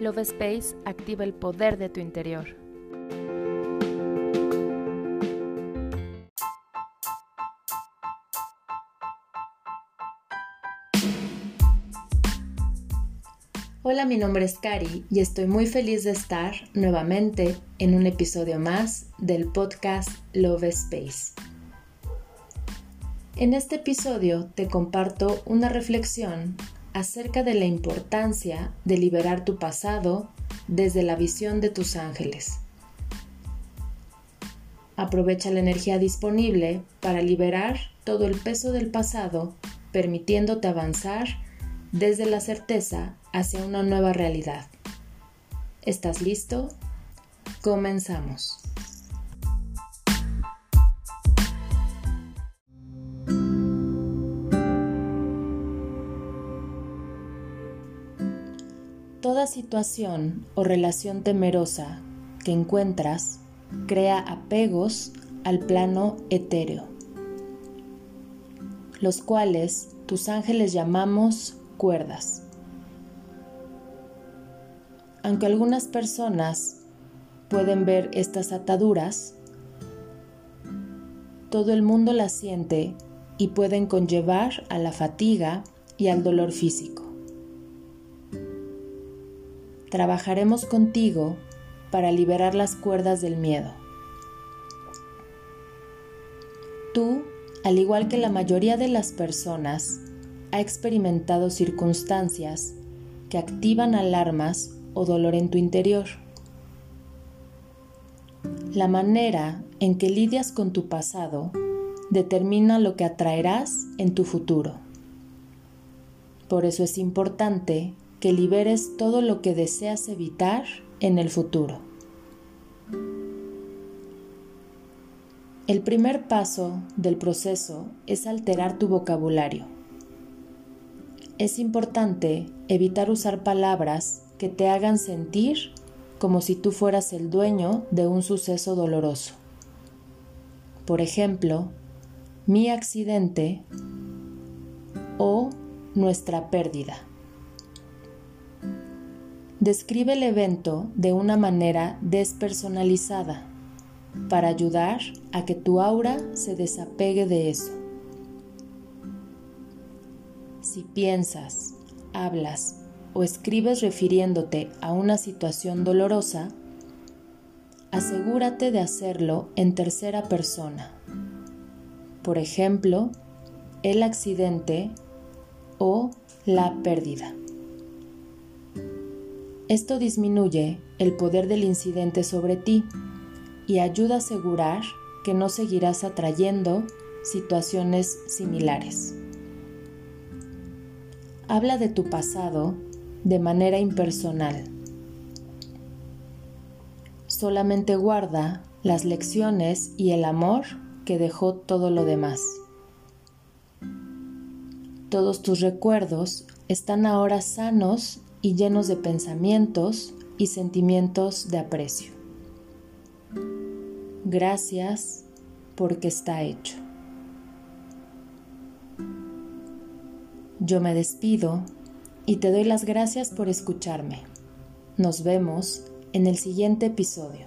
Love Space activa el poder de tu interior. Hola, mi nombre es Cari y estoy muy feliz de estar nuevamente en un episodio más del podcast Love Space. En este episodio te comparto una reflexión acerca de la importancia de liberar tu pasado desde la visión de tus ángeles. Aprovecha la energía disponible para liberar todo el peso del pasado, permitiéndote avanzar desde la certeza hacia una nueva realidad. ¿Estás listo? Comenzamos. Toda situación o relación temerosa que encuentras crea apegos al plano etéreo, los cuales tus ángeles llamamos cuerdas. Aunque algunas personas pueden ver estas ataduras, todo el mundo las siente y pueden conllevar a la fatiga y al dolor físico trabajaremos contigo para liberar las cuerdas del miedo. Tú, al igual que la mayoría de las personas, ha experimentado circunstancias que activan alarmas o dolor en tu interior. La manera en que lidias con tu pasado determina lo que atraerás en tu futuro. Por eso es importante que liberes todo lo que deseas evitar en el futuro. El primer paso del proceso es alterar tu vocabulario. Es importante evitar usar palabras que te hagan sentir como si tú fueras el dueño de un suceso doloroso. Por ejemplo, mi accidente o nuestra pérdida. Describe el evento de una manera despersonalizada para ayudar a que tu aura se desapegue de eso. Si piensas, hablas o escribes refiriéndote a una situación dolorosa, asegúrate de hacerlo en tercera persona. Por ejemplo, el accidente o la pérdida. Esto disminuye el poder del incidente sobre ti y ayuda a asegurar que no seguirás atrayendo situaciones similares. Habla de tu pasado de manera impersonal. Solamente guarda las lecciones y el amor que dejó todo lo demás. Todos tus recuerdos están ahora sanos y llenos de pensamientos y sentimientos de aprecio. Gracias porque está hecho. Yo me despido y te doy las gracias por escucharme. Nos vemos en el siguiente episodio.